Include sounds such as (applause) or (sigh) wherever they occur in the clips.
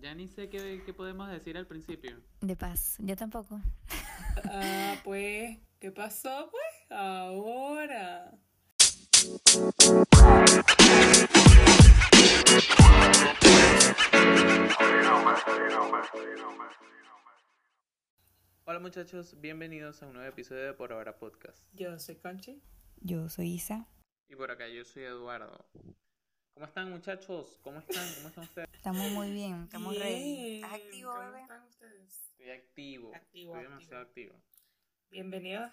Ya ni sé qué, qué podemos decir al principio. De paz, yo tampoco. (laughs) Ah, pues, ¿qué pasó, pues? Ahora. Hola muchachos, bienvenidos a un nuevo episodio de Por Ahora Podcast. Yo soy Conchi. Yo soy Isa. Y por acá yo soy Eduardo. ¿Cómo están muchachos? ¿Cómo están? ¿Cómo están ustedes? Estamos muy bien, estamos ready. Bien. ¿Estás activo, ¿Cómo bebé? están ustedes? Estoy activo. Activo, Estoy demasiado activo. Bienvenidos,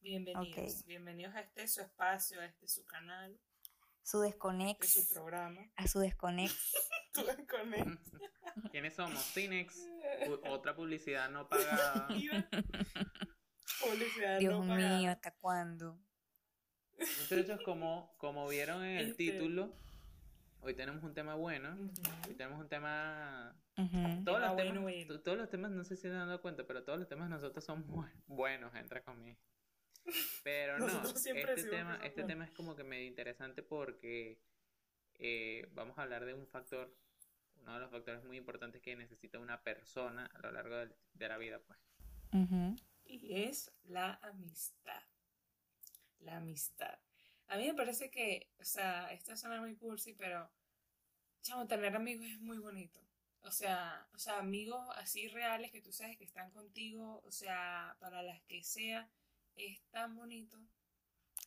bienvenidos. Bienvenidos a este su espacio, a este su canal, Su a este su desconex. programa. A su desconex. (laughs) Con él. (laughs) ¿Quiénes somos? Cinex. (laughs) Otra publicidad no pagada. Publicidad Dios no pagada. mío, ¿hasta cuándo? Muchachos, como, como vieron en el Este. título, hoy tenemos un tema bueno. Hoy tenemos un tema. Todos Tema los, temas, bueno. todos los temas, no sé si se han dado cuenta, pero todos los temas nosotros son (laughs) bu- buenos, entre comillas. Pero no, este tema, este tema es como que medio interesante porque eh, vamos a hablar de un factor, uno de los factores muy importantes que necesita una persona a lo largo de la vida, pues. Y es la amistad. La amistad. A mí me parece que, o sea, esto suena muy cursi, pero, chamo, tener amigos es muy bonito. O sea, o sea, amigos así reales que tú sabes que están contigo, o sea, para las que sea, es tan bonito.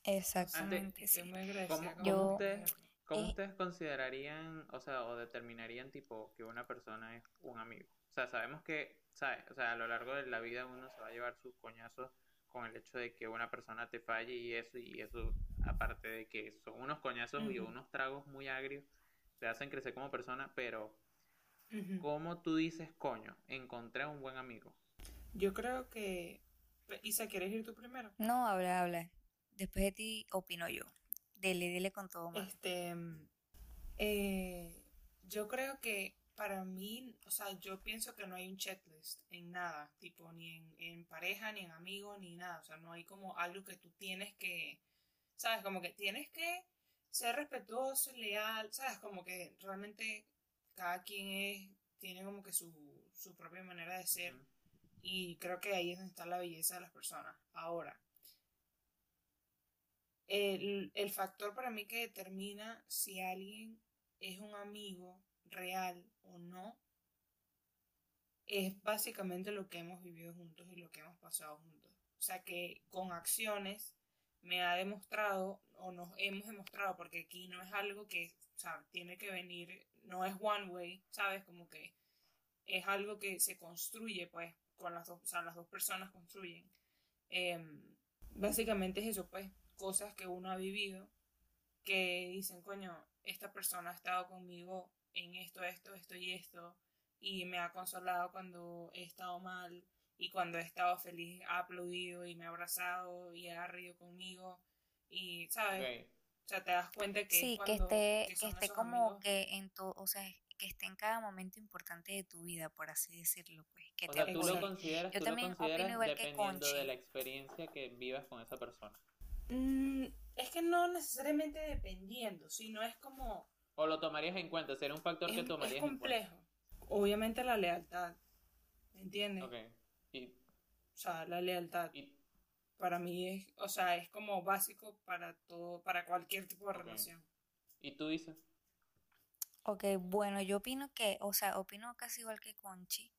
Exactamente, Estoy sí. muy ¿Cómo- con Yo- ustedes- ¿Cómo Eh. ustedes considerarían, o sea, o determinarían tipo que una persona es un amigo? O sea, sabemos que, ¿sabes? O sea, a lo largo de la vida uno se va a llevar sus coñazos con el hecho de que una persona te falle y eso, y eso, aparte de que son unos coñazos y unos tragos muy agrios, te hacen crecer como persona, pero Ujú. ¿cómo tú dices, coño, encontré a un buen amigo? Yo creo que... Isa, ¿quieres ir tú primero? No, habla, habla. Después de ti opino yo. Dele, dele con todo, man. Este, eh, yo creo que para mí, o sea, yo pienso que no hay un checklist en nada, tipo, ni en, en pareja, ni en amigos, ni nada, o sea, no hay como algo que tú tienes que, sabes, como que tienes que ser respetuoso, leal, sabes, como que realmente cada quien es, tiene como que su, su propia manera de ser y creo que ahí es donde está la belleza de las personas. Ahora, el, el factor para mí que determina si alguien es un amigo real o no es básicamente lo que hemos vivido juntos y lo que hemos pasado juntos. O sea que con acciones me ha demostrado o nos hemos demostrado, porque aquí no es algo que o sea, tiene que venir, no es one way, ¿sabes? Como que es algo que se construye, pues, con las dos, o sea, las dos personas construyen. Em, básicamente es eso, pues, cosas que uno ha vivido que dicen, coño, esta persona ha estado conmigo en esto, esto, esto y esto, y me ha consolado cuando he estado mal, y cuando he estado feliz ha aplaudido y me ha abrazado y ha reído conmigo, y, ¿sabes? Ok. O sea, te das cuenta que es Sí, que cuando- esté, que que esté como amigos. que en tu, o sea, que esté en cada momento importante de tu vida, por así decirlo, pues. Que O te sea, tú lo consideras, Yo tú lo también opino consideras igual que dependiendo de Conchi. la experiencia que vivas con esa persona. Mm, es que no necesariamente dependiendo, sino es como ¿O lo tomarías en cuenta? ¿Sería un factor es, que es tomarías en cuenta? complejo. Obviamente la lealtad, ¿me entiendes? Ok. Y, O sea, la lealtad y para mí es, o sea, es como básico para todo, para cualquier tipo de relación. ¿Y tú dices? Ok, bueno, yo opino que, o sea, opino casi igual que Conchi,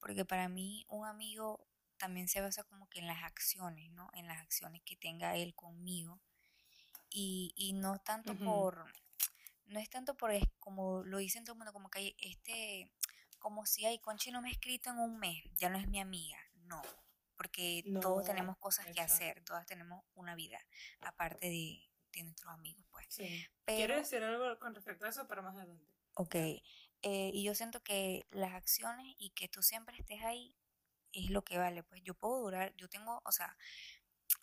porque para mí un amigo también se basa como que en las acciones, ¿no? En las acciones que tenga él conmigo. Y, y no tanto por, no es tanto por, es- como lo dicen todo el mundo, como que hay este, como si, ay, Conchi no me ha escrito en un mes, ya no es mi amiga. No, porque todos tenemos cosas que hacer, todas tenemos una vida, aparte de, de nuestros amigos, pues. Sí. Pero, ¿Quieres decir algo con respecto a eso para más adelante? Ok, eh, y yo siento que las acciones y que tú siempre estés ahí es lo que vale. Pues yo puedo durar, yo tengo, o sea,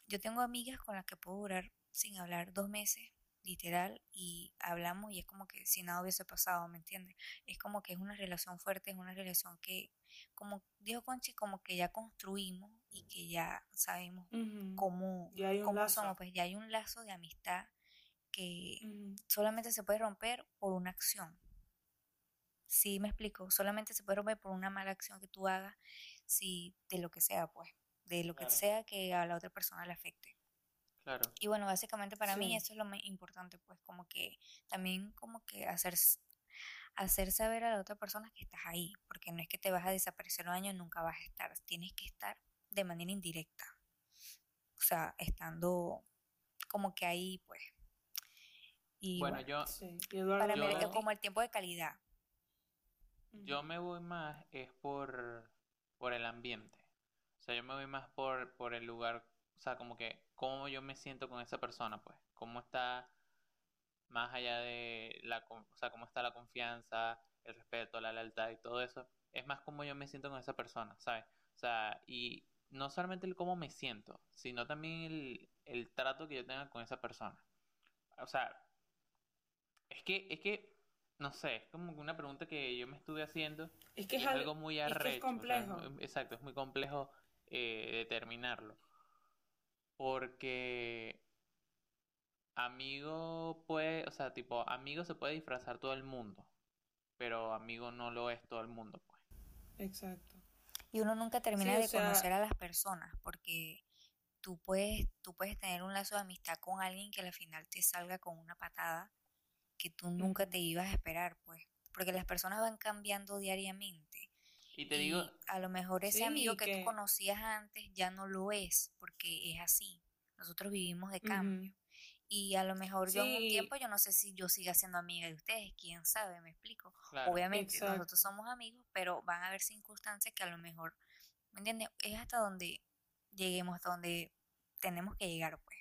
yo tengo amigas con las que puedo durar sin hablar dos meses, literal, y hablamos y es como que si nada hubiese pasado, ¿me entiendes? Es como que es una relación fuerte, es una relación que, como dijo Conchi, como que ya construimos y que ya sabemos cómo, Ya hay un cómo lazo. somos, pues ya hay un lazo de amistad que solamente se puede romper por una acción. Sí, me explico. Solamente se puede romper por una mala acción que tú hagas, si de lo que sea, pues, de lo que sea que a la otra persona le afecte. Claro. Y bueno, básicamente para mí Sí. eso es lo más importante, pues, como que también como que hacer, hacer saber a la otra persona que estás ahí, porque no es que te vas a desaparecer un año, nunca vas a estar, tienes que estar de manera indirecta, o sea, estando como que ahí, pues. Y Bueno, bueno, yo, Sí. Y Eduardo, para mí es como el tiempo de calidad. yo me voy más es por, por el ambiente. O sea, yo me voy más por, por el lugar, o sea, como que cómo yo me siento con esa persona, pues. Cómo está más allá de la, o sea, cómo está la confianza, el respeto, la lealtad y todo eso. Es más cómo yo me siento con esa persona, ¿sabes? O sea, y no solamente el cómo me siento, sino también el, el trato que yo tenga con esa persona. O sea, es que, es que, no sé, es como una pregunta que yo me estuve haciendo Es que es es algo, muy es que es arrecho, o sea, es complejo. exacto, es muy complejo eh, determinarlo. Porque amigo puede, o sea, tipo, amigo se puede disfrazar todo el mundo, pero amigo no lo es todo el mundo, pues. Exacto. Y uno nunca termina Sí, o de sea- conocer a las personas, porque tú puedes, tú puedes tener un lazo de amistad con alguien que al final te salga con una patada que tú nunca te ibas a esperar, pues. Porque las personas van cambiando diariamente. Y te Y digo, a lo mejor ese Sí, amigo que, que- tú conocías antes ya no lo es, porque es así. Nosotros vivimos de cambio. Y a lo mejor yo en un tiempo, yo no sé si yo siga siendo amiga de ustedes, quién sabe, me explico. claro, Obviamente Exacto. nosotros somos amigos, pero van a haber circunstancias que a lo mejor, ¿me entiendes? Es hasta donde lleguemos, hasta donde tenemos que llegar, pues,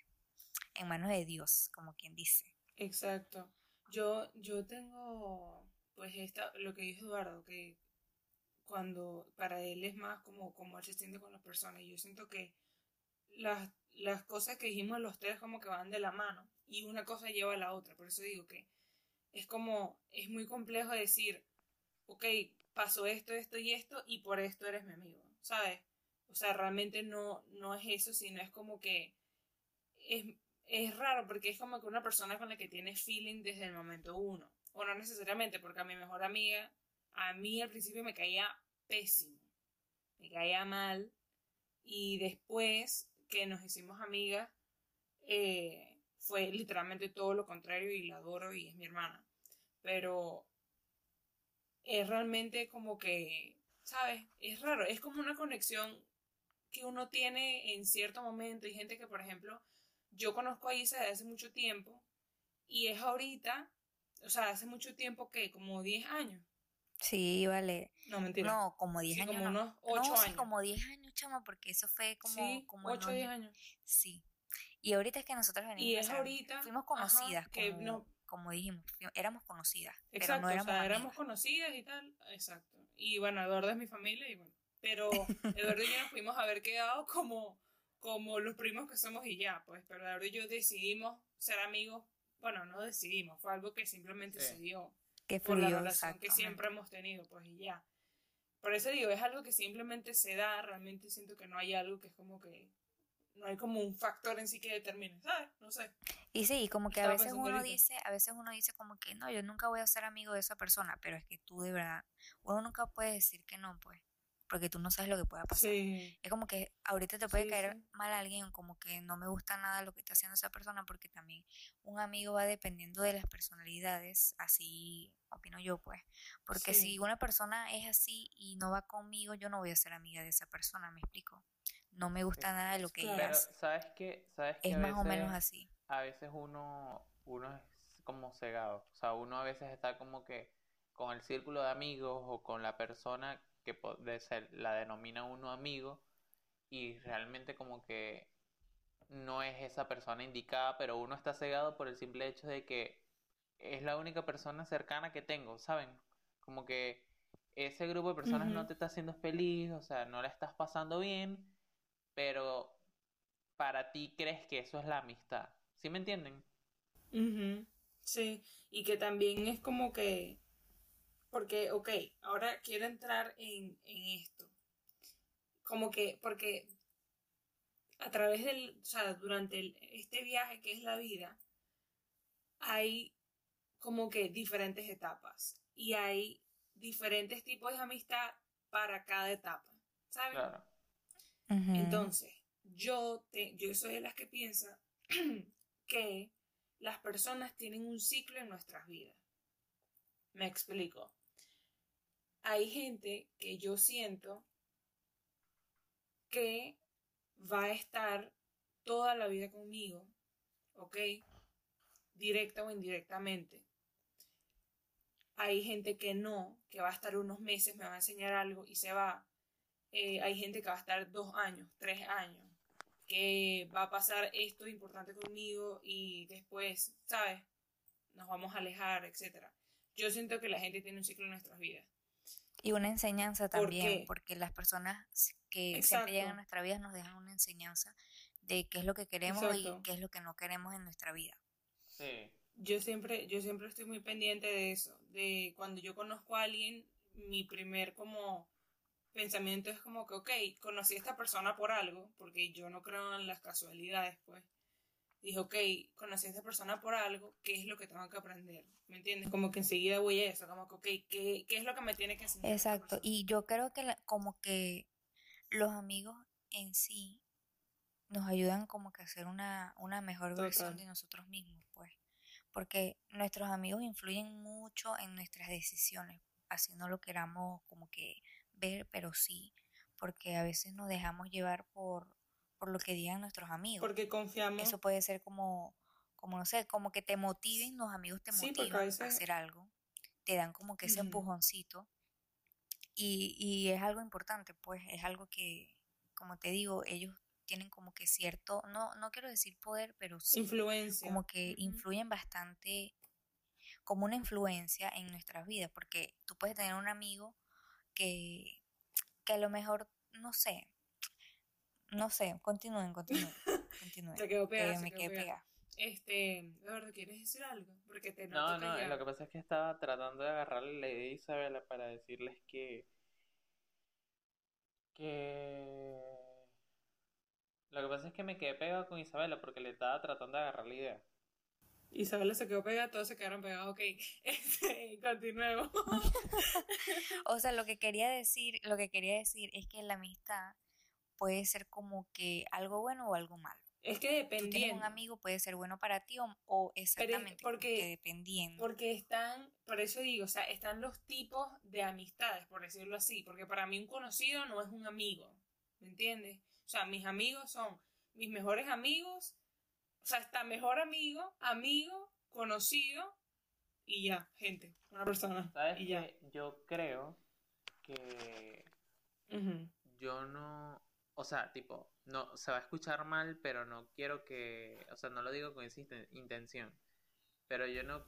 en manos de Dios, como quien dice. Exacto. Yo, yo tengo, pues, esta, lo que dijo Eduardo, que cuando para él es más como, como él se siente con las personas. Y yo siento que las, las cosas que dijimos los tres como que van de la mano y una cosa lleva a la otra. Por eso digo que es como, es muy complejo decir, ok, pasó esto, esto y esto y por esto eres mi amigo, ¿sabes? O sea, realmente no, no es eso, sino es como que es, es raro porque es como que una persona con la que tienes feeling desde el momento uno. O no necesariamente, porque a mi mejor amiga, a mí al principio me caía pésimo, me caía mal. Y después que nos hicimos amigas, eh, fue literalmente todo lo contrario y la adoro y es mi hermana. Pero es realmente como que, ¿sabes? Es raro, es como una conexión que uno tiene en cierto momento. Hay gente que, por ejemplo, yo conozco a Isa desde hace mucho tiempo y es ahorita, o sea, hace mucho tiemo que como 10 años. Sí, vale. No, mentira. No, como 10 Sí, años. como no. unos 8 no, sí, años. como 10 años, chama, porque eso fue como, sí, como en 8 o los- 10 años. Sí. Y ahorita es que nosotros venimos Y es ahorita, fuimos ajá, conocidas, que como, no- como dijimos, éramos conocidas, pero Exacto, no éramos o sea, éramos conocidas y tal. Exacto. Y bueno, Eduardo es mi familia y bueno. Pero Eduardo y yo nos pudimos haber quedado como, como los primos que somos y ya, pues. Pero Eduardo y yo decidimos ser amigos. Bueno, no decidimos, fue algo que simplemente Sí. se dio. Que por la relación que siempre hemos tenido, pues y ya. Por eso digo, es algo que simplemente se da, realmente siento que no hay algo que es como que, no hay como un factor en sí que determine, ¿sabes? No sé. Y sí, como que a veces uno ahorita. dice, a veces uno dice como que no, yo nunca voy a ser amigo de esa persona, pero es que tú de verdad, uno nunca puede decir que no, pues, porque tú no sabes lo que pueda pasar. Sí. Es como que ahorita te puede Sí, caer sí. mal alguien, como que no me gusta nada lo que está haciendo esa persona, porque también un amigo va dependiendo de las personalidades, así opino yo, pues. Porque Sí. si una persona es así y no va conmigo, yo no voy a ser amiga de esa persona, ¿me explico? No me gusta nada de lo que Claro. ella pero hace. ¿sabes qué? ¿Sabes que Es a más o menos así. a veces uno, uno es como cegado. O sea, uno a veces está como que con el círculo de amigos o con la persona que po- de ser, la denomina uno amigo y realmente como que no es esa persona indicada, pero uno está cegado por el simple hecho de que es la única persona cercana que tengo, ¿saben? Como que ese grupo de personas no te está haciendo feliz, o sea, no la estás pasando bien, pero para ti crees que eso es la amistad. ¿Sí me entienden? Ujú, Sí, y que también es como que, porque, ok, ahora quiero entrar en, en esto. Como que, porque a través del, o sea, durante el- este viaje que es la vida, hay como que diferentes etapas y hay diferentes tipos de amistad para cada etapa, ¿sabes? Claro. Entonces, yo, te, yo soy de las que piensa (clears throat) que las personas tienen un ciclo en nuestras vidas. Me explico. Hay gente que yo siento que va a estar toda la vida conmigo, ¿ok? Directa o indirectamente. Hay gente que no, que va a estar unos meses, me va a enseñar algo y se va. Eh, hay gente que va a estar dos años, tres años, que va a pasar esto importante conmigo y después, ¿sabes? Nos vamos a alejar, etc. Yo siento que la gente tiene un ciclo en nuestras vidas. Y una enseñanza ¿Por también, porque las personas que Exacto. siempre llegan a nuestra vida nos dejan una enseñanza de qué es lo que queremos Exacto. y qué es lo que no queremos en nuestra vida. Sí. Yo siempre, yo siempre estoy muy pendiente de eso, de cuando yo conozco a alguien, mi primer como pensamiento es como que, ok, conocí a esta persona por algo, porque yo no creo en las casualidades, pues. Dije, ok, conocí a esta persona por algo, ¿qué es lo que tengo que aprender? ¿Me entiendes? Como que enseguida voy a eso, como que, ok, ¿qué, qué es lo que me tiene que enseñar? Exacto, y yo creo que la- como que los amigos en sí nos ayudan como que a ser una, una mejor versión Total. de nosotros mismos, pues, porque nuestros amigos influyen mucho en nuestras decisiones, así no lo queramos como que ver, pero sí, porque a veces nos dejamos llevar por, por lo que digan nuestros amigos. Porque confiamos. Eso puede ser como, como no sé, como que te motiven, los amigos te Sí, porque a motivan a veces- hacer algo, te dan como que ese empujoncito y, y es algo importante, pues es algo que, como te digo, ellos tienen como que cierto, no, no quiero decir poder, pero sí, influencia. como que influyen bastante, como una influencia en nuestras vidas, porque tú puedes tener un amigo que, que a lo mejor, no sé, no sé, continúen, continúen, (laughs) continúen, Se quedó que pegada, se me quedó quedé pegada. pegada. Este, Eduardo, ¿quieres decir algo? Porque te No, noto no, callado. lo que pasa es que estaba tratando de agarrarle la idea a Isabela para decirles que. que. Lo que pasa es que me quedé pegado con Isabela porque le estaba tratando de agarrar la idea. Isabela se quedó pegada, todos se quedaron pegados. Ok, (laughs) este, continuemos. (laughs) O sea, lo que quería decir, lo que quería decir es que la amistad puede ser como que algo bueno o algo malo. Es que dependiendo. un amigo, puede ser bueno para ti o, o exactamente porque- que dependiendo. Porque están, por eso digo, o sea, están los tipos de amistades, por decirlo así. Porque para mí un conocido no es un amigo. ¿Me entiendes? O sea, mis amigos son mis mejores amigos. O sea, está mejor amigo, amigo, conocido y ya, gente, una persona. ¿Sabes Y ya. Yo creo que yo no. O sea, tipo, no, se va a escuchar mal, pero no quiero que. O sea, no lo digo con esa inten- intención. Pero yo no.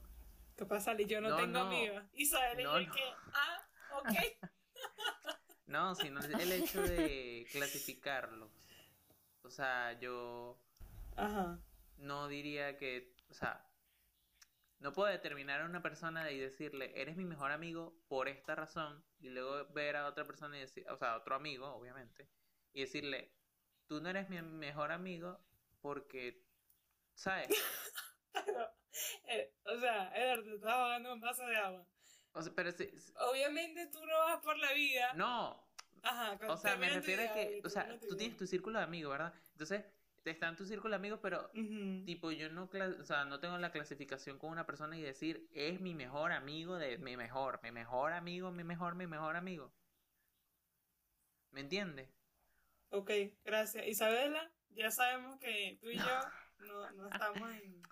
¿Qué pasa, Li? Yo no, No, tengo no. amigas. Isabel es No, el que, ah, ok. (laughs) No, sino el hecho de clasificarlos. O sea, yo Ajá. no diría que, o sea, no puedo determinar a una persona y decirle, eres mi mejor amigo por esta razón, y luego ver a otra persona y decir, o sea, a otro amigo, obviamente, y decirle, tú no eres mi mejor amigo porque, ¿sabes? (laughs) Pero, eh, o sea, Eduardo, te estás ahogando un vaso de agua. O sea, pero si- Obviamente tú no vas por la vida. no, Ajá, o sea, me refiero a que, o sea, tú tienes tu círculo de amigos, ¿verdad? Entonces, está en tu círculo de amigos, pero. Tipo, yo no, o sea, no tengo la clasificación con una persona y decir, es mi mejor amigo de mi mejor, mi mejor amigo, mi mejor, mi mejor amigo. ¿Me entiendes? Ok, gracias. Isabela, ya sabemos que tú y yo no, no estamos en...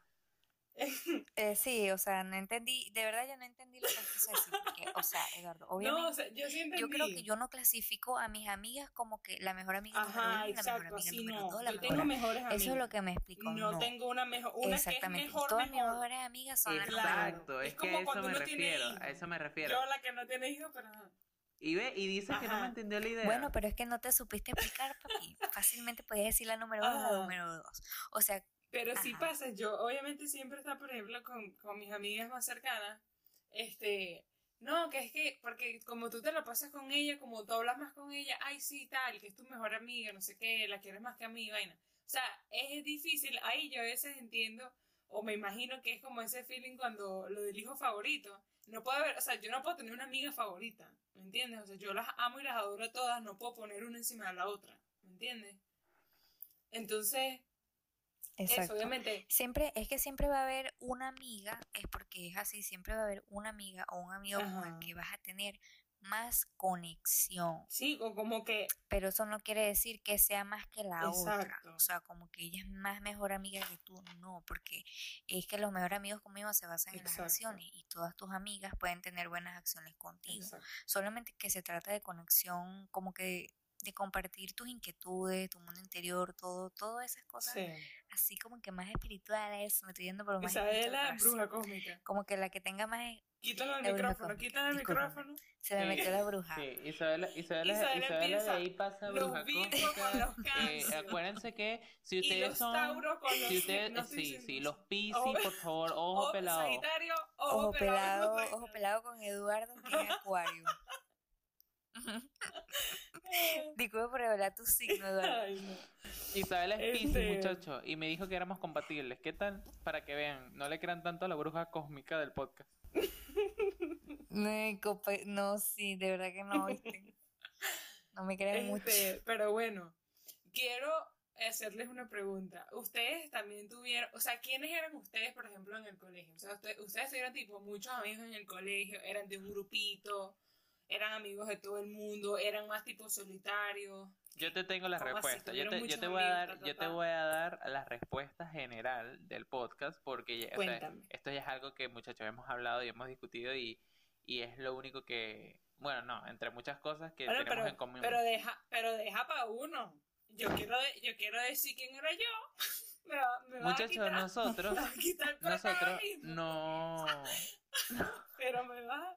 Eh, sí, o sea, no entendí, de verdad yo no entendí lo que quise decir, porque, o sea, Eduardo, (laughs) No, o obviamente, sea, yo sí entendí. yo creo que yo no clasifico a mis amigas como que la mejor amiga número Ajá, uno, la mejor exacto, amiga así número no. dos, la Yo mejor tengo mejores amigos. Eso es lo que me explicó, No, no. tengo una mejor, una que es Exactamente, mejor, todas mis mejor. mejores amigas son las Claro. mejores. Exacto, Es es, que como a eso cuando me refiero, a eso me refiero. Yo la que no tiene hijos, pero... Y ve, y dices que no me entendió la idea. Bueno, pero es que no te supiste explicar, papi. Fácilmente podías decir la número uno o la número dos. O sea, Pero sí Ajá. pasa, yo obviamente siempre está, por ejemplo, con, con mis amigas más cercanas, este, no, que es que, porque como tú te la pasas con ella, como tú hablas más con ella, ay, sí, tal, que es tu mejor amiga, no sé qué, la quieres más que a mí, vaina. O sea, es difícil, ahí yo a veces entiendo, o me imagino que es como ese feeling cuando lo del hijo favorito. No puedo haber, o sea, yo no puedo tener una amiga favorita, ¿me entiendes? O sea, yo las amo y las adoro todas, no puedo poner una encima de la otra, ¿me entiendes? Entonces, Exacto. eso, obviamente, Siempre, es que siempre va a haber una amiga, es porque es así, siempre va a haber una amiga o un amigo con el que vas a tener más conexión. sí, o como que, Pero eso no quiere decir que sea más que la otra. O sea, como que ella es más mejor amiga que tú. No, porque es que los mejores amigos conmigo se basan en las acciones y todas tus amigas pueden tener buenas acciones contigo. exacto. Solamente que se trata de conexión, como que de compartir tus inquietudes, tu mundo interior, todo, todas esas cosas Sí. así como que más espirituales, me estoy yendo por lo más Isabela, bruja cósmica. como que la que tenga más Quítalo el micrófono, cósmica, quítale el micrófono. se le Sí. metió la bruja. Sí, Isabela, Isabela, Isabela Isabela, de ahí pasa bruja cósmica. (laughs) Eh, acuérdense que si Y ustedes los son Tauro con los si ustedes no sí, sí, eso. los Piscis, por favor, (laughs) ojo Ojo pelado. Sagitario, ojo, Ojo pelado, Sagitario. ojo pelado con Eduardo, que es (laughs) acuario. Disculpe por revelar tu signo. Ay, no. Isabela es Este- muchacho, y me dijo que éramos compatibles. ¿Qué tal? Para que vean, no le crean tanto a la bruja cósmica del podcast. No, no, sí, de verdad que no, ¿viste? No me crean mucho. Este, pero bueno, quiero hacerles una pregunta. Ustedes también tuvieron, o sea, ¿quiénes eran ustedes, por ejemplo, en el colegio? O sea, usted- ustedes tuvieron tipo muchos amigos en el colegio, eran de un grupito, eran amigos de todo el mundo, eran más tipo solitarios. Yo te tengo la respuesta. Yo te, yo te voy a dar, ta, ta, yo te voy a dar la respuesta general del podcast porque o sea, esto ya es algo que muchachos hemos hablado y hemos discutido y, y es lo único que, bueno, no, entre muchas cosas que Bueno, tenemos pero, en común. pero deja, pero deja para uno. Yo quiero, yo quiero decir quién era yo. (laughs) Me va, me va a Muchachos, (laughs) nosotros, nosotros protagonismo, no, (laughs) Pero me va.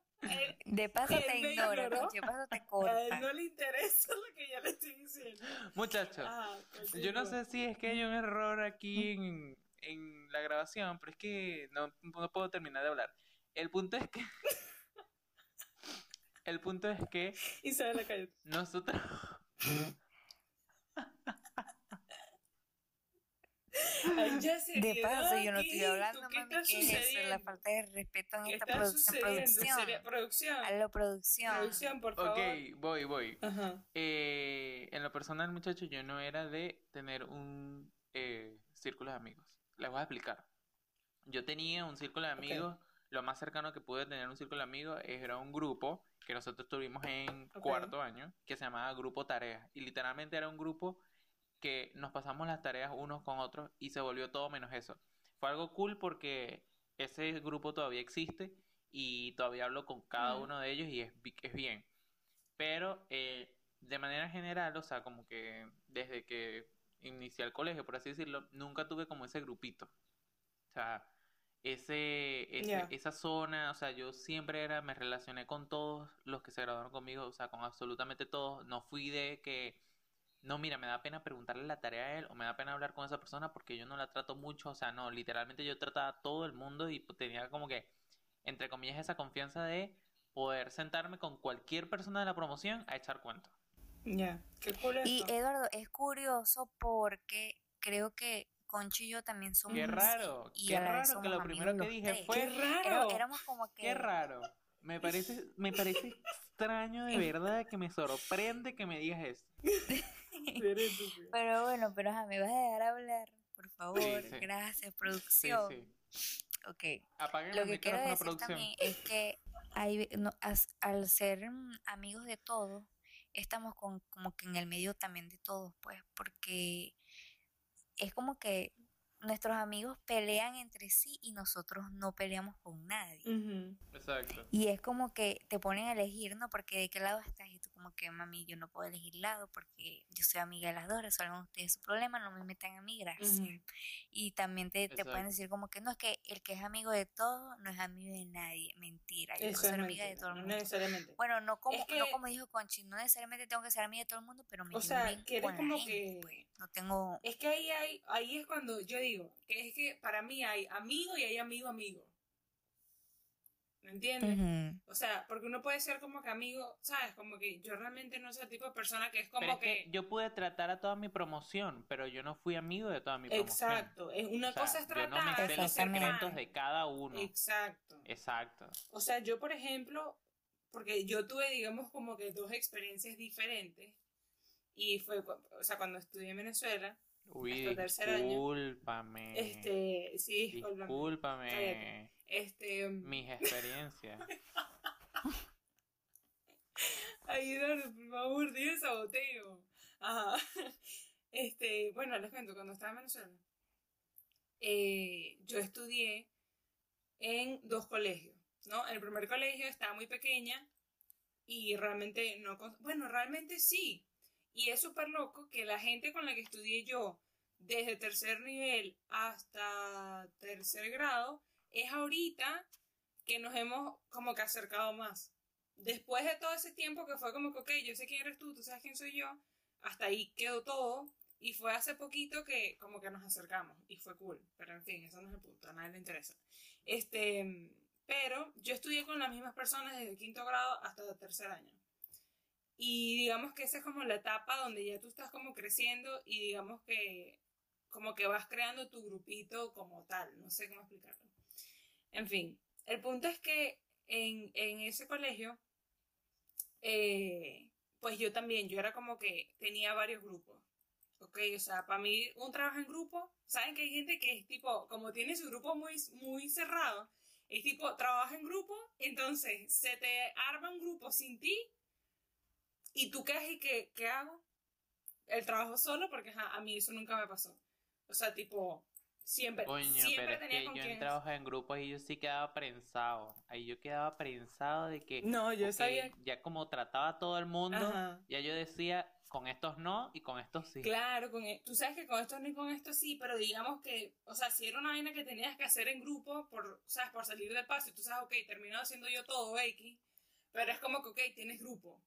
De paso te ignora, ignoró. de paso te a él corta. no le interesa lo que yo le estoy diciendo. muchachos, Ah, yo no sé si es que hay un error aquí en, en la grabación, pero es que no, no puedo terminar de hablar. El punto es que, (laughs) el punto es que Isabela, cállate. nosotros (laughs) Ay, (laughs) ya De paso, yo no estoy hablando, ¿Tú ¿Qué mami, está ¿qué es eso? La falta de respeto en ¿Qué esta está producción. Producción. Seria- Producción. Producción. Producción, por favor. Ok, voy, voy. Ajá. Eh, en lo personal, muchachos, yo no era de tener un eh, círculo de amigos. Les voy a explicar. Yo tenía un círculo de amigos, lo más cercano que pude tener un círculo de amigos era un grupo que nosotros tuvimos en cuarto año, que se llamaba Grupo Tareas. Y literalmente era un grupo que nos pasamos las tareas unos con otros y se volvió todo menos eso. Fue algo cool porque ese grupo todavía existe y todavía hablo con cada uno de ellos y es, es bien. Pero eh, de manera general, o sea, como que desde que inicié el colegio, por así decirlo, nunca tuve como ese grupito. O sea, ese, ese- Ya. esa zona, o sea, yo siempre era, me relacioné con todos los que se graduaron conmigo, o sea, con absolutamente todos. No fui de que, no, mira, me da pena preguntarle la tarea a él o me da pena hablar con esa persona porque yo no la trato mucho, o sea, no, literalmente yo trataba a todo el mundo y pues, tenía como que, entre comillas, esa confianza de poder sentarme con cualquier persona de la promoción a echar cuento. Ya. Qué cool Y esto. Eduardo, es curioso porque creo que Concho y yo también somos Qué raro, y qué raro que somos lo primero que dije tres. fue, Era- raro. éramos como que qué raro. Me parece, me parece (laughs) extraño de verdad que me sorprende que me digas eso. (laughs) Pero bueno, pero ajá, me vas a dejar hablar, por favor. sí. Gracias, producción. sí. Ok. Apaguen Lo que quiero decir producción. también es que hay, no, as- al ser mm, amigos de todos, estamos con, como que en el medio también de todos, pues, porque es como que nuestros amigos pelean entre sí y nosotros no peleamos con nadie. Exacto. Y es como que te ponen a elegir, ¿no? Porque de qué lado estás y tú como que, mami, yo no puedo elegir lado porque yo soy amiga de las dos, resuelvan ustedes su problema, no me metan a mí, gracias. Y también te, te pueden decir como que no, es que el que es amigo de todos no es amigo de nadie, mentira, yo Eso es ser amiga de todo el no mundo. necesariamente. Bueno, no como, Es que- no como dijo Conchi, no necesariamente tengo que ser amiga de todo el mundo, pero me O sea, que eres con la como gente, que- pues. No tengo... Es que ahí hay, ahí es cuando yo digo, que es que para mí hay amigo y hay amigo amigo. ¿Me entiendes? O sea, porque uno puede ser como que amigo, ¿sabes? Como que yo realmente no soy el tipo de persona que es como que... Yo pude tratar a toda mi promoción, pero yo no fui amigo de toda mi promoción. Exacto. Es una cosa es tratar. Yo no me sé los secretos de cada uno. Exacto. Exacto. O sea, yo, por ejemplo, porque yo tuve, digamos, como que dos experiencias diferentes. Y fue, o sea, cuando estudié en Venezuela, Uy, discúlpame. este, sí, discúlpame. Este. Mis experiencias. (laughs) Ayúdanos, por favor, dile saboteo. Ajá. (laughs) Este, bueno, les cuento, cuando estaba en Venezuela, eh, yo estudié en dos colegios, ¿no? El primer colegio estaba muy pequeña y realmente no... Bueno, realmente sí. Y es súper loco que la gente con la que estudié yo, desde tercer nivel hasta tercer grado, es ahorita que nos hemos como que acercado más. Después de todo ese tiempo que fue como que, ok, yo sé quién eres tú, tú sabes quién soy yo, hasta ahí quedó todo. Y fue hace poquito que como que nos acercamos y fue cool. Pero en fin, eso no es el punto, a nadie le interesa. Este, pero yo estudié con las mismas personas desde quinto grado hasta tercer año. Y digamos que esa es como la etapa donde ya tú estás como creciendo y digamos que como que vas creando tu grupito como tal, no sé cómo explicarlo. En fin, el punto es que en, ese colegio, eh, pues yo también, yo era como que tenía varios grupos. Ok, o sea, para mí un trabajo en grupo, saben que hay gente que es tipo, como tiene su grupo muy, muy cerrado, es tipo, trabaja en grupo, entonces se te arma un grupo sin ti y tú qué y qué, qué hago? El trabajo solo, porque a mí eso nunca me pasó. O sea, tipo, Siempre, siempre tenía que yo trabajaba en grupos y yo sí quedaba prensado. Ahí yo quedaba prensado de que. No, yo sabía. Ya como trataba a todo el mundo, ya yo decía, con estos no y con estos sí. Claro, con, e, tú sabes que con estos no y con estos sí, pero digamos que, o sea, si era una vaina que tenías que hacer en grupo, por, ¿sabes? Por salir del paso, y tú sabes, ok, termino haciendo yo todo X, pero es como que, ok, tienes grupo,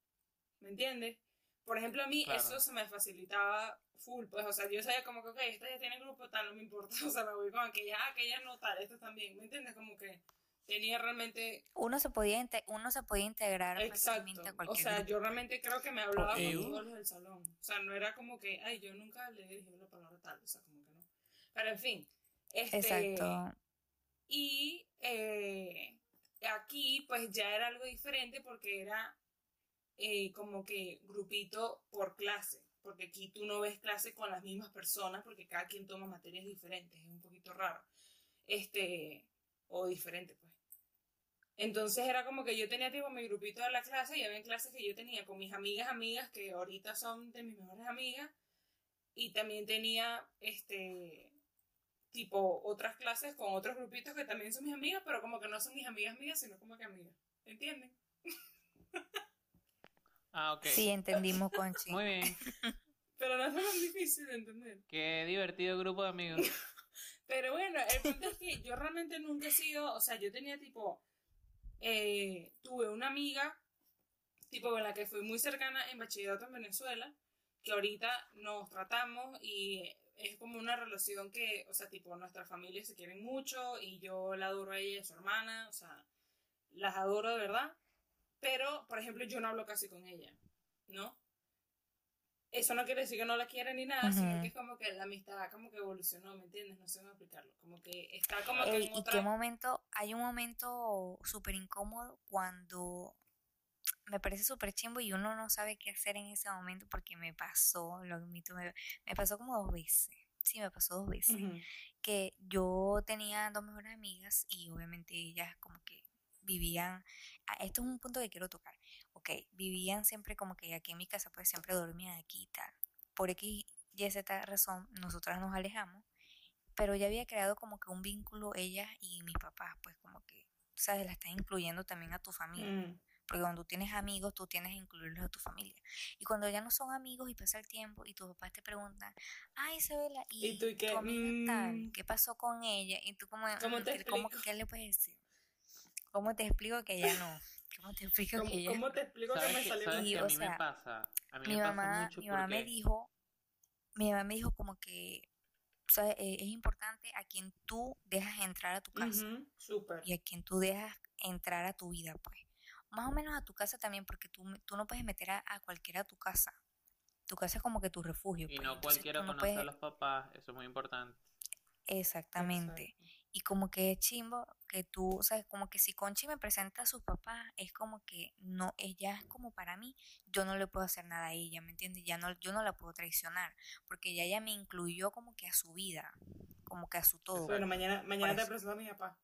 ¿me entiendes? Por ejemplo, a mí eso se me facilitaba full, pues, o sea, yo sabía como que, ok, esta ya tiene grupo, tal, no me importa, (laughs) o sea, me voy con aquella, aquella no, tal, esta también, ¿me entiendes? Como que tenía realmente... Uno se podía, uno se podía integrar Exacto. a cualquier O sea, yo realmente creo que me hablaba con todos los del salón, o sea, no era como que, ay, yo nunca le dije la palabra tal, o sea, como que no. Pero, en fin, este... Exacto. Y eh, aquí, pues, ya era algo diferente porque era eh, como que grupito por clase porque aquí tú no ves clase con las mismas personas porque cada quien toma materias diferentes, es un poquito raro. Este, o diferente, pues. Entonces era como que yo tenía tipo mi grupito de la clase y había clases que yo tenía con mis amigas, amigas que ahorita son de mis mejores amigas y también tenía este tipo otras clases con otros grupitos que también son mis amigas, pero como que no son mis amigas mías, sino como que amigas. ¿Entienden? (laughs) Ah, ok. Sí, entendimos, Conchi. Muy bien. (laughs) Pero no es tan difícil de entender. Qué divertido grupo de amigos. (laughs) Pero bueno, el punto es que yo realmente nunca he sido, o sea, yo tenía tipo, eh, tuve una amiga, tipo con la que fui muy cercana en bachillerato en Venezuela, que ahorita nos tratamos y es como una relación que, o sea, tipo, nuestras familias se quieren mucho y yo la adoro a ella y a su hermana, o sea, las adoro de verdad. Pero, por ejemplo, yo no hablo casi con ella, ¿no? Eso no quiere decir que no la quiera ni nada, sino que es como que la amistad como que evolucionó, ¿me entiendes? No sé cómo explicarlo. Como que está como que en ¿Y qué momento? Hay un momento súper incómodo cuando me parece súper chimbo y uno no sabe qué hacer en ese momento porque me pasó, lo admito, me, me pasó como dos veces. Sí, me pasó dos veces. Que yo tenía dos mejores amigas y obviamente ellas como que vivían, ah, esto es un punto que quiero tocar, ok, vivían siempre como que aquí en mi casa pues siempre dormían aquí y tal. Por X y Z razón, nosotras nos alejamos, pero ya había creado como que un vínculo ella y mis papás, pues como que, sabes, la estás incluyendo también a tu familia. Mm. Porque cuando tú tienes amigos, tú tienes que incluirlos a tu familia. Y cuando ya no son amigos y pasa el tiempo y tus papás te preguntan, ay Isabela, ¿y, ¿Y tú qué? tal? Mm. ¿Qué pasó con ella? Y tú como, ¿Cómo, te ¿cómo ¿qué le puedes decir? ¿Cómo te explico que ya no? ¿Cómo te explico que ya ¿Cómo te explico que me salió? a mí me pasa. A mí mi me mamá, pasa mucho mi mamá me dijo, mi mamá me dijo como que ¿sabes? Eh, es importante a quien tú dejas entrar a tu casa y a quien tú dejas entrar a tu vida, pues. Más o menos a tu casa también, porque tú, tú no puedes meter a, a cualquiera a tu casa. Tu casa es como que tu refugio. Y pues, no entonces cualquiera no conoce a los papás, eso es muy importante. Exactamente. Exacto. Y como que es chimbo que tú, o sea, como que si Conchi me presenta a sus papás, es como que no, ella es como para mí, yo no le puedo hacer nada a ella, ¿me entiendes? Ya no, yo no la puedo traicionar, porque ya ella me incluyó como que a su vida, como que a su todo. Bueno, mañana, mañana te presento a mi papá.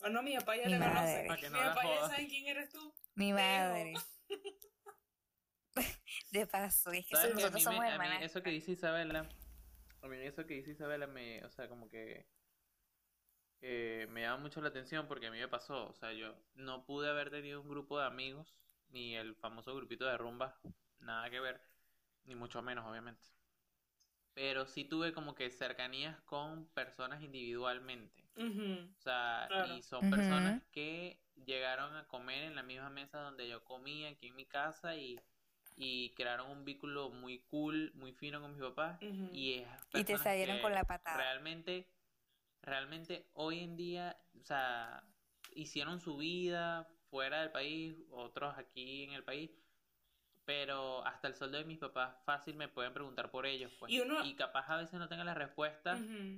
O no, mi papá ya Mi te conoce. madre. No mi papá ya sabe quién eres tú. Mi madre. (laughs) De paso, es que ¿Sabes si que a nosotros mí, somos me- a mí hermanas. eso que dice Isabela, a mí eso que dice Isabela me, o sea, como que eh, me llama mucho la atención porque a mí me pasó, o sea, yo no pude haber tenido un grupo de amigos, ni el famoso grupito de rumba, nada que ver, ni mucho menos, obviamente. Pero sí tuve como que cercanías con personas individualmente. O sea, Claro. y son personas que llegaron a comer en la misma mesa donde yo comía aquí en mi casa y, y crearon un vínculo muy cool, muy fino con mis papás. Ujú. Y, esas Y te salieron con la patada. Realmente, realmente hoy en día, o sea, hicieron su vida fuera del país, otros aquí en el país. Pero hasta el sol de mis papás fácil me pueden preguntar por ellos, pues. Y uno- y capaz a veces no tengan la respuesta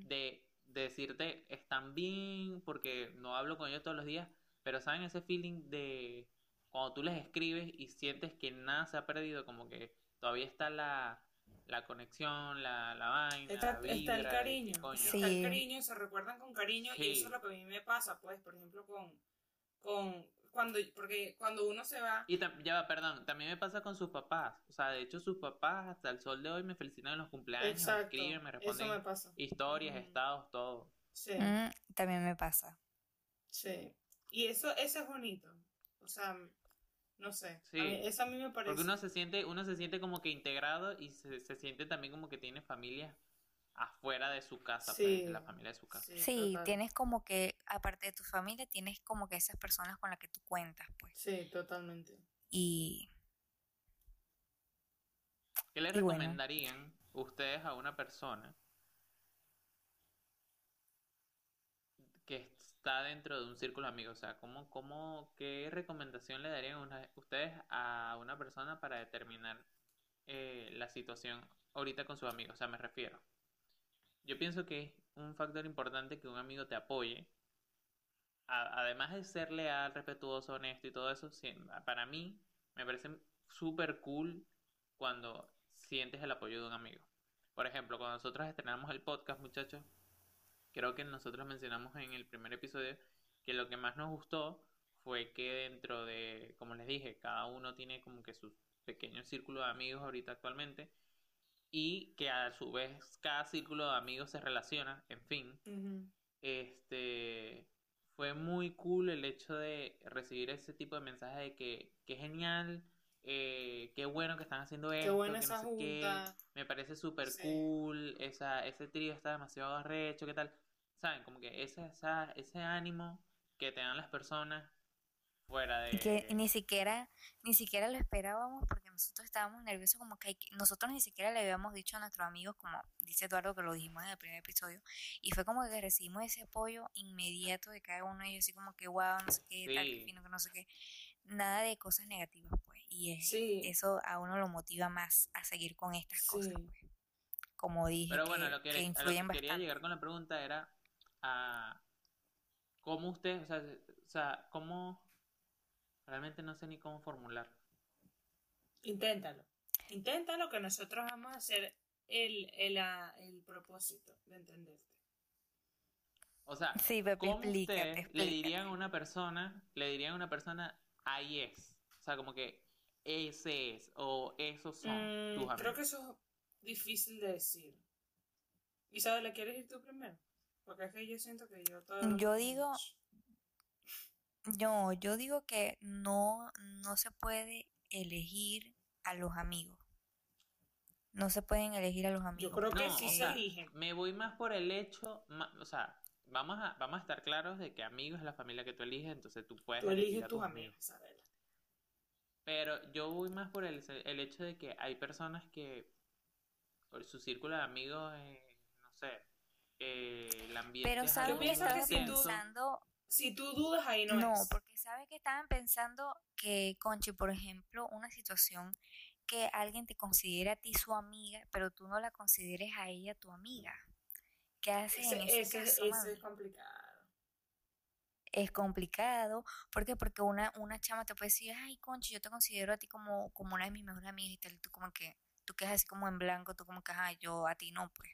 de, de decirte están bien porque no hablo con ellos todos los días, pero saben ese feeling de cuando tú les escribes y sientes que nada se ha perdido, como que todavía está la, la conexión, la, la vaina, Está, la está el cariño. Sí. está el cariño, se recuerdan con cariño y eso es lo que a mí me pasa, pues, por ejemplo, con, con cuando, porque cuando uno se va, Y ya va, perdón, también me pasa con sus papás, o sea, de hecho sus papás hasta el sol de hoy me felicitan en los cumpleaños, me escriben, me eso responden me pasa, historias, Ujú. estados, todo. sí, Mm, también me pasa. sí, y eso, eso es bonito, o sea, no sé, Sí. a mí- eso a mí me parece, Porque uno se siente, uno se siente como que integrado y se, se siente también como que tiene familia afuera de su casa, pues, Sí. de la familia de su casa. sí, tienes como que, aparte de tu familia, tienes como que esas personas con las que tú cuentas, pues. sí, totalmente, Y ¿Qué le bueno. recomendarían ustedes a una persona que está dentro de un círculo de amigos? O sea, ¿cómo, cómo, qué recomendación le darían una- ustedes a una persona para determinar eh, la situación ahorita con sus amigos? O sea, me refiero. Yo pienso que es un factor importante que un amigo te apoye. A- además de ser leal, respetuoso, honesto y todo eso, para mí me parece súper cool cuando sientes el apoyo de un amigo. Por ejemplo, cuando nosotros estrenamos el podcast, muchachos, creo que nosotros mencionamos en el primer episodio que lo que más nos gustó fue que dentro de, como les dije, cada uno tiene como que su pequeño círculo de amigos ahorita actualmente y que a su vez cada círculo de amigos se relaciona, en fin, este fue muy cool el hecho de recibir ese tipo de mensajes de que qué genial, eh, qué bueno que están haciendo qué esto, buena que esa no sé qué, me parece súper Sí. cool, esa, ese trío está demasiado arrecho, ¿qué tal? ¿Saben? Como que ese, esa, ese ánimo que te dan las personas fuera de... Y que ni siquiera, ni siquiera lo esperábamos porque nosotros estábamos nerviosos como que hay que- nosotros ni siquiera le habíamos dicho a nuestros amigos, como dice Eduardo que lo dijimos en el primer episodio, y fue como que recibimos ese apoyo inmediato de cada uno de ellos, así como que wow, no sé qué, tal, qué Sí. fino, que no sé qué, nada de cosas negativas, pues, y es- sí, eso a uno lo motiva más a seguir con estas cosas, Sí. pues. Como dije, Pero bueno, que, lo que, que a lo que influyen quería bastante. llegar con la pregunta era a cómo usted, o sea, o sea, cómo realmente no sé ni cómo formular. inténtalo, inténtalo que nosotros vamos a hacer el, el, ah, el propósito de entenderte, O sea, Sí, Pepe, ¿cómo explícate, ustedes le dirían a una persona, le dirían a una persona, ahí es? O sea, como que ese es, o esos son Mm, tus amigos. creo que eso es difícil de decir, Isabela, ¿quieres ir tú primero? Porque es que yo siento que yo todavía... Yo digo- No, yo digo que no, no se puede elegir a los amigos. No se pueden elegir a los amigos. creo que No, sí o se eligen. Me voy más por el hecho, o sea, vamos a, vamos a estar claros de que amigos es la familia que tú eliges, entonces tú puedes Tú elegir eliges a tus tus amigos, Isabela. Pero yo voy más por el, el hecho de que hay personas que por su círculo de amigos, eh, no sé, eh, el ambiente Pero es ¿sabes que estaban pensando? Si tú dudas ahí no, No, es. porque sabes que estaban pensando que, Conchi, por ejemplo, una situación que alguien te considera a ti su amiga, pero tú no la consideres a ella tu amiga. ¿Qué haces Ese, en ese ese- caso, ese es complicado. es complicado. ¿Por qué? Porque una, una chama te puede decir, ay, Conchi, yo te considero a ti como, como una de mis mejores amigas y tal, y tú como que, tú quedas así como en blanco, tú como que, ay, yo a ti no, pues.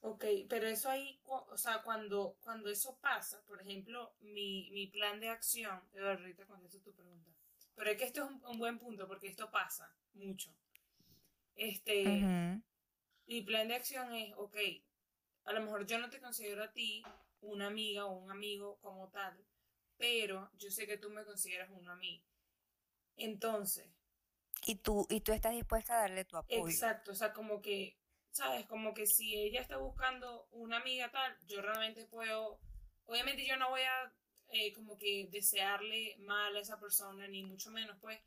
Ok, pero eso ahí, o sea, cuando, cuando eso pasa, por ejemplo, mi, mi plan de acción, Eduardo, ahorita contesto tu pregunta, pero es que esto es un, un buen punto porque esto pasa mucho. Este, mi plan de acción es, ok, a lo mejor yo no te considero a ti una amiga o un amigo como tal, pero yo sé que tú me consideras uno a mí. Entonces, Y tú, y tú estás dispuesta a darle tu apoyo. Exacto, o sea, como que, ¿sabes? Como que si ella está buscando una amiga tal, yo realmente puedo, obviamente yo no voy a eh, como que desearle mal a esa persona, ni mucho menos, pues,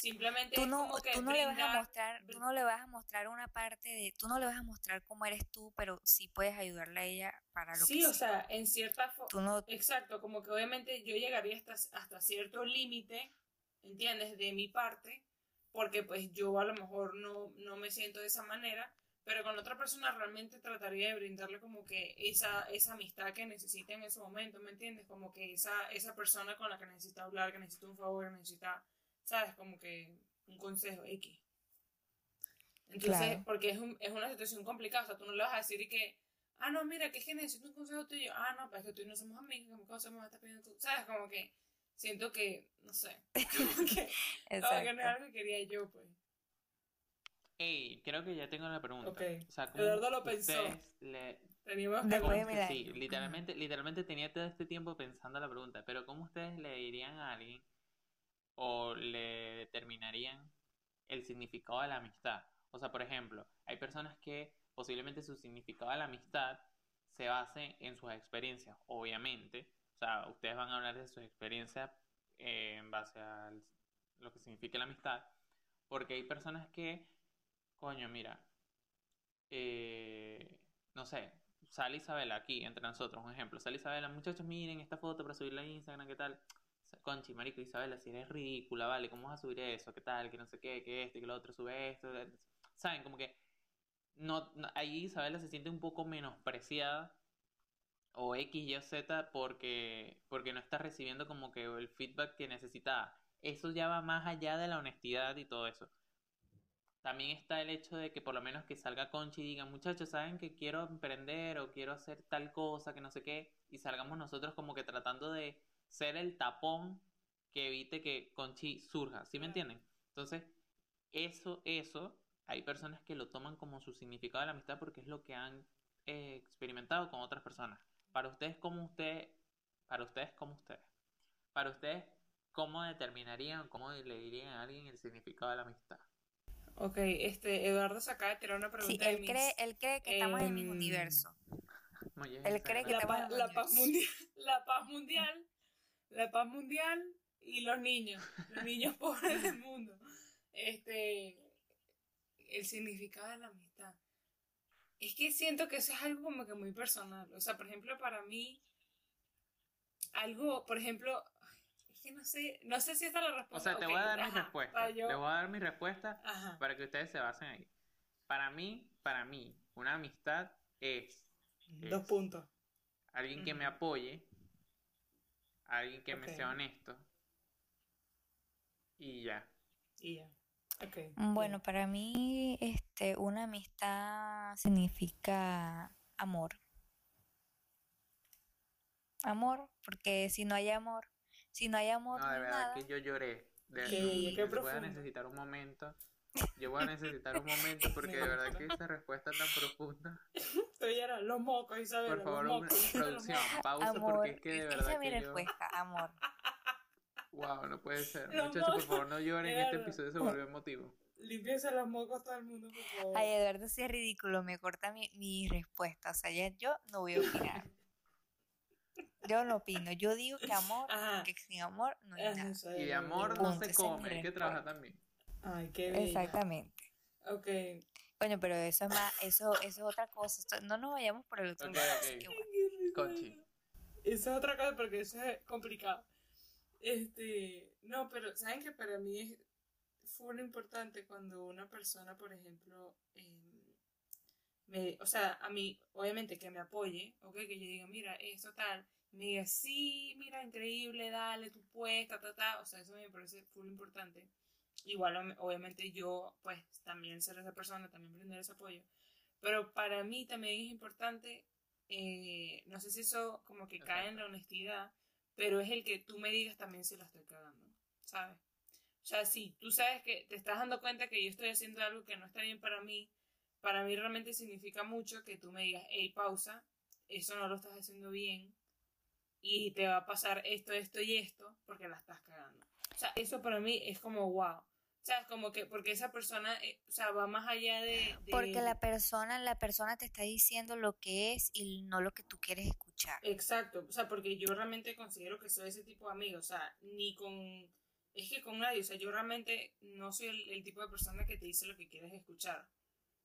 simplemente Tú es no, como que tú no le vas a mostrar, tú no le vas a mostrar una parte de, tú no le vas a mostrar cómo eres tú, pero sí puedes ayudarle a ella para lo Sí, que o sea, en cierta forma, no, exacto, como que obviamente yo llegaría hasta, hasta cierto límite, ¿entiendes? De mi parte, porque pues yo a lo mejor no, no me siento de esa manera, pero con la otra persona realmente trataría de brindarle como que esa, esa amistad que necesita en ese momento, ¿me entiendes? Como que esa, esa persona con la que necesita hablar, que necesita un favor, que necesita, ¿sabes? Como que un consejo X. Entonces, Claro. porque es, un- es una situación complicada, o sea, tú no le vas a decir y que, ah, no, mira, que es que necesito un consejo tuyo, ah, no, pero es que tú y no somos amigos, ¿cómo me pidiendo tú? ¿Sabes? Como que siento que, no sé, (laughs) como que, como que no es algo que quería yo, pues. Ey, creo que ya tengo la pregunta. Ok. O sea, ¿cómo Eduardo lo pensó. le- Teníamos que sí, literalmente, literalmente tenía todo este tiempo pensando la pregunta, pero ¿cómo ustedes le dirían a alguien o le determinarían el significado de la amistad? O sea, por ejemplo, hay personas que posiblemente su significado de la amistad se base en sus experiencias, obviamente. O sea, ustedes van a hablar de sus experiencias eh, en base a lo que significa la amistad, porque hay personas que, coño, mira, eh, no sé, sale Isabela aquí entre nosotros, un ejemplo, sale Isabela, muchachos, miren esta foto para subirla a Instagram, ¿qué tal? Conchi, marico, Isabela, si eres ridícula, vale, ¿cómo vas a subir eso? ¿Qué tal? Que no sé qué, que esto que lo otro, sube esto. ¿Saben? Como que no, ahí Isabela se siente un poco menospreciada o X, Y Z porque, porque no está recibiendo como que el feedback que necesitaba. Eso ya va más allá de la honestidad y todo eso. También está el hecho de que por lo menos que salga Conchi y diga, muchachos, ¿saben que quiero emprender o quiero hacer tal cosa, que no sé qué? Y salgamos nosotros como que tratando de ser el tapón que evite que Conchi surja, ¿sí me entienden? Entonces, eso, eso, hay personas que lo toman como su significado de la amistad porque es lo que han eh, experimentado con otras personas. Para ustedes, ¿cómo usted, para ustedes, ¿cómo ustedes? Para ustedes, ¿cómo determinarían, cómo le dirían a alguien el significado de la amistad? Ok, este, Eduardo se acaba de tirar una pregunta Sí, de él mis- cree, él cree que estamos en el mismo em, universo. Él cree que la, estamos pa- en el la paz universo. mundial, (laughs) la paz mundial, la paz mundial y los niños, los niños (laughs) pobres del (laughs) mundo. Este, el significado de la amistad. Es que siento que eso es algo como que muy personal. O sea, por ejemplo, para mí, algo, por ejemplo, es que no sé, no sé si esta es la O respuesta. sea, te voy a dar mi ajá, respuesta. para yo- Te voy a dar mi respuesta Ajá. para que ustedes se basen ahí. Para mí, para mí, una amistad es Dos es puntos. alguien que me apoye, alguien que me sea honesto y ya. Y ya. Ok. Bueno, para mí, este, una amistad significa amor. Amor, porque si no hay amor, si no hay amor, No, de verdad nada. que yo lloré. De Qué bello, qué Voy a necesitar un momento. Yo voy a necesitar un momento porque de verdad que esa respuesta tan profunda. (laughs) Estoy llorando. Los mocos, Isabel. Por favor, (laughs) los una- mocos. producción, pausa Amor, porque es que de esa verdad es mi que yo. respuesta, amor. (laughs) Wow, no puede ser. Los Muchachos, por mocos. favor, no lloren. Este episodio se volvió emotivo. Límpiense los mocos todo el mundo, por favor. Ay, Eduardo, sí es ridículo, me corta mi, mi respuesta. O sea, ya yo no voy a opinar. Yo no opino, yo digo que amor, Ajá. que sin amor no hay nada. Y de amor bien. no Punto, se come, hay que trabajar también. Ay, qué bello. Exactamente. Ok. Coño, pero eso es más, eso, eso es otra cosa. Esto- no nos vayamos por el otro Ok, lado. ok. así que bueno. Esa es otra cosa porque eso es complicado. Este, no, pero saben que para mí es full importante cuando una persona, por ejemplo, em, me, o sea, a mí, obviamente que me apoye, ok, que yo diga, mira, eso tal, me diga, sí, mira, increíble, dale, tú puedes, ta, ta, ta, o sea, eso me parece full importante. Igual, obviamente yo, pues, también ser esa persona, también brindar ese apoyo. Pero para mí también es importante, eh, no sé si eso como que cae en la honestidad, pero es el que tú me digas también si la estoy cagando, ¿sabes? O sea, si tú sabes que te estás dando cuenta que yo estoy haciendo algo que no está bien para mí, para mí realmente significa mucho que tú me digas, hey, pausa, eso no lo estás haciendo bien y te va a pasar esto, esto y esto porque la estás cagando. O sea, eso para mí es como wow. O sea, es como que porque esa persona, eh, o sea, va más allá de... de- Porque la persona, la persona te está diciendo lo que es y no lo que tú quieres escuchar. Exacto, o sea, porque yo realmente considero que soy ese tipo de amigo, o sea, ni con... Es que con nadie, o sea, yo realmente no soy el, el tipo de persona que te dice lo que quieres escuchar,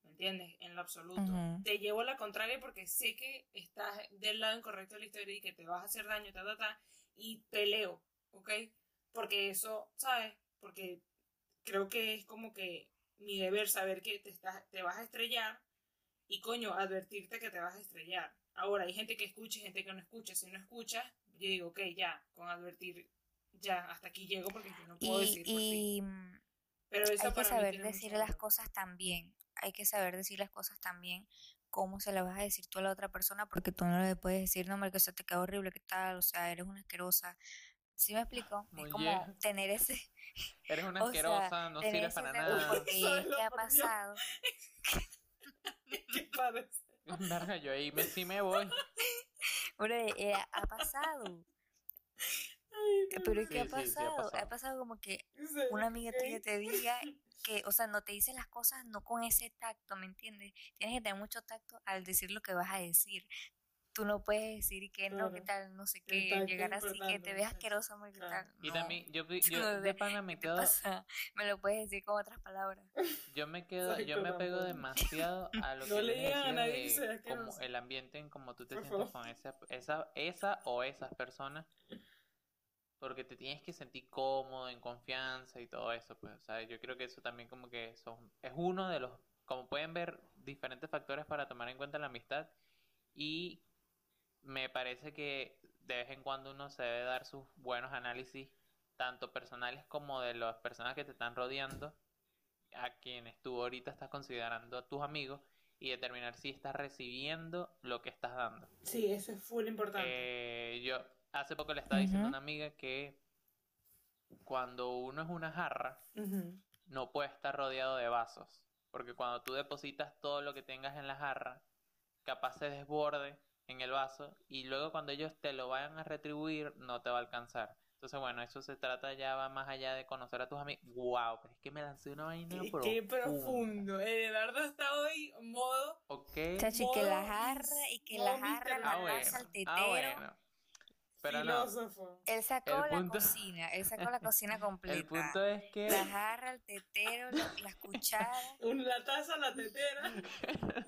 ¿me entiendes? En lo absoluto. Te llevo a la contraria porque sé que estás del lado incorrecto de la historia y que te vas a hacer daño, ta, ta, ta, y peleo, ¿ok? Porque eso, ¿sabes? Porque creo que es como que mi deber saber que te, estás, te vas a estrellar y coño, advertirte que te vas a estrellar. Ahora, hay gente que escucha y gente que no escucha. Si no escuchas, yo digo, ok, ya, con advertir, ya, hasta aquí llego porque yo no puedo Y, decir por y Pero eso hay que saber decir las cosas también. Hay que saber decir las cosas también. Cómo se las vas a decir tú a la otra persona, porque tú no le puedes decir, no, que eso te queda horrible, ¿qué tal? O sea, eres una asquerosa. ¿Sí me explico? Muy es como tener ese, (laughs) Eres una (laughs) O sea, asquerosa, no sirves ese para nada. porque que ha pasado. (laughs) ¿Qué parece? Verga, yo ahí me, sí me voy. Hombre, eh, ha pasado. Ay, no, Pero ¿y qué Sí, ha sí, sí, ha pasado? Ha pasado como que una amiga tuya te diga (laughs) que, o sea, no te dice las cosas no con ese tacto, ¿me entiendes? Tienes que tener mucho tacto al decir lo que vas a decir. Tú no puedes decir que no, que tal, no sé qué, llegar así, que te muchacho. asquerosa, amor, que Claro. tal. Y No, también, (laughs) yo, yo de pana me ¿qué (laughs) te quedo? Me lo puedes decir con otras palabras. yo me quedo, yo me pego demasiado a lo No que le digan a nadie de como asqueroso. el ambiente en cómo tú te Por sientes favor. con esa, esa, esa o esas personas. Porque te tienes que sentir cómodo, en confianza y todo eso, pues, o sea, yo creo que eso también como que son, es uno de los, como pueden ver, diferentes factores para tomar en cuenta la amistad y me parece que de vez en cuando uno se debe dar sus buenos análisis, tanto personales como de las personas que te están rodeando, a quienes tú ahorita estás considerando tus amigos, y determinar si estás recibiendo lo que estás dando. Sí, eso es full importante. Eh, yo hace poco le estaba diciendo a una amiga que cuando uno es una jarra, no puede estar rodeado de vasos. Porque cuando tú depositas todo lo que tengas en la jarra, capaz se desborde en el vaso y luego cuando ellos te lo vayan a retribuir, no te va a alcanzar. Entonces, bueno, eso se trata ya, va más allá de conocer a tus amigos. ¡Wow! Pero es que me lancé una vaina Qué, profunda. qué profundo. Eduardo está hoy modo. Ok. Chachi, que la jarra y que la jarra la Ah, bueno. al Ah, tetero. bueno. Pero no. filósofo. Él sacó El la punto- cocina, él sacó la (laughs) cocina completa. El punto es que... La jarra, el tetero, la- las cucharas. (laughs) Un- La taza, la tetera. (laughs)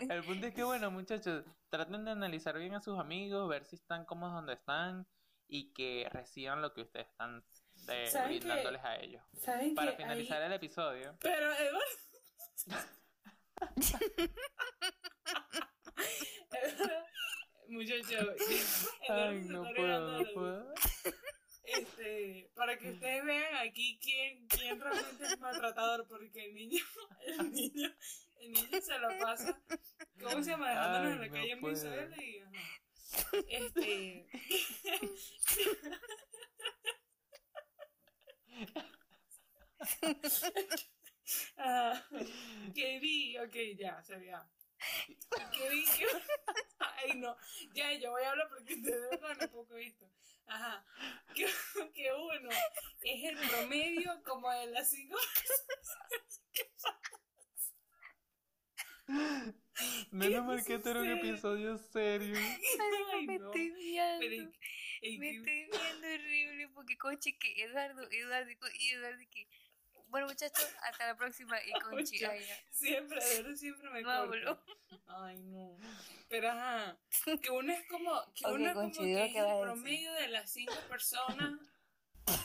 El punto es que, bueno, muchachos, traten de analizar bien a sus amigos, ver si están cómodos donde están y que reciban lo que ustedes están eh, brindándoles a ellos. ¿Saben Para que finalizar ahí- el episodio, Pero Eduardo. Eduardo, Muchacho, (laughs) ay, no puedo, no puedo. Este, para que ustedes vean aquí quién, quién realmente es maltratador, porque el niño, (laughs) el niño, el niño se lo pasa, ¿cómo se llama? Dejándonos en la no calle en. Isabel y ajá. Este. (laughs) Ah, que vi, ok, ya, se vea. Que vi que. Ay, no, ya, yo voy a hablar porque de verdad no poco esto. Ajá, que, que uno es el promedio como de las cinco. Menos mal que este era un episodio serio. Ay, me no. estoy viendo. Pero, Me que- estoy viendo horrible porque coche que Eduardo, Eduardo y Eduardo que Bueno, muchachos, hasta la próxima. Y con ya. Siempre, verdad, siempre me corto. Ay, no. Pero ajá, que uno es como, que uno es como que es el promedio de las cinco personas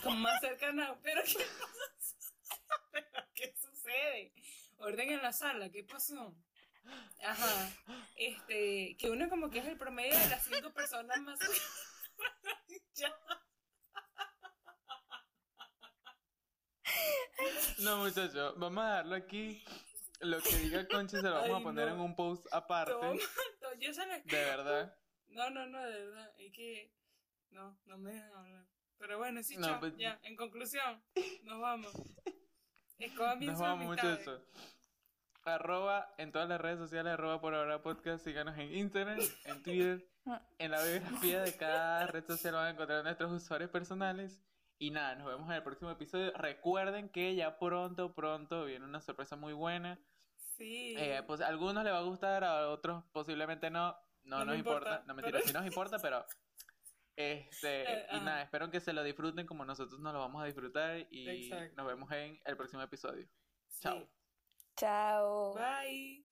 con más cercanas. Pero ¿qué pasa? ¿Pero qué sucede? Orden en la sala, ¿qué pasó? Ajá, este, que uno como que es el promedio de las cinco personas más (laughs) ya. No, muchachos, vamos a darlo aquí. Lo que diga Conchi se lo vamos Ay, a poner no. en un post aparte. Toma, to- (laughs) yo se lo- De verdad. No, no, no, de verdad, es que no, no me dejan hablar. Pero bueno, sí, No, chao, pues- ya, en conclusión, nos vamos. Bien Nos vamos, muchachos. Arroba en todas las redes sociales, arroba por ahora podcast. Síganos en Instagram, en Twitter. En la biografía de cada red social van a encontrar nuestros usuarios personales. Y nada, nos vemos en el próximo episodio. Recuerden que ya pronto, pronto viene una sorpresa muy buena. Sí. Eh, pues a algunos les va a gustar, a otros posiblemente no. No, No nos importa. importa, No mentira, pero- sí nos importa, pero. Este, (laughs) Eh, y ajá. nada, espero que se lo disfruten como nosotros nos lo vamos a disfrutar. Y Exacto. nos vemos en el próximo episodio. sí. chao. Chao. Bye.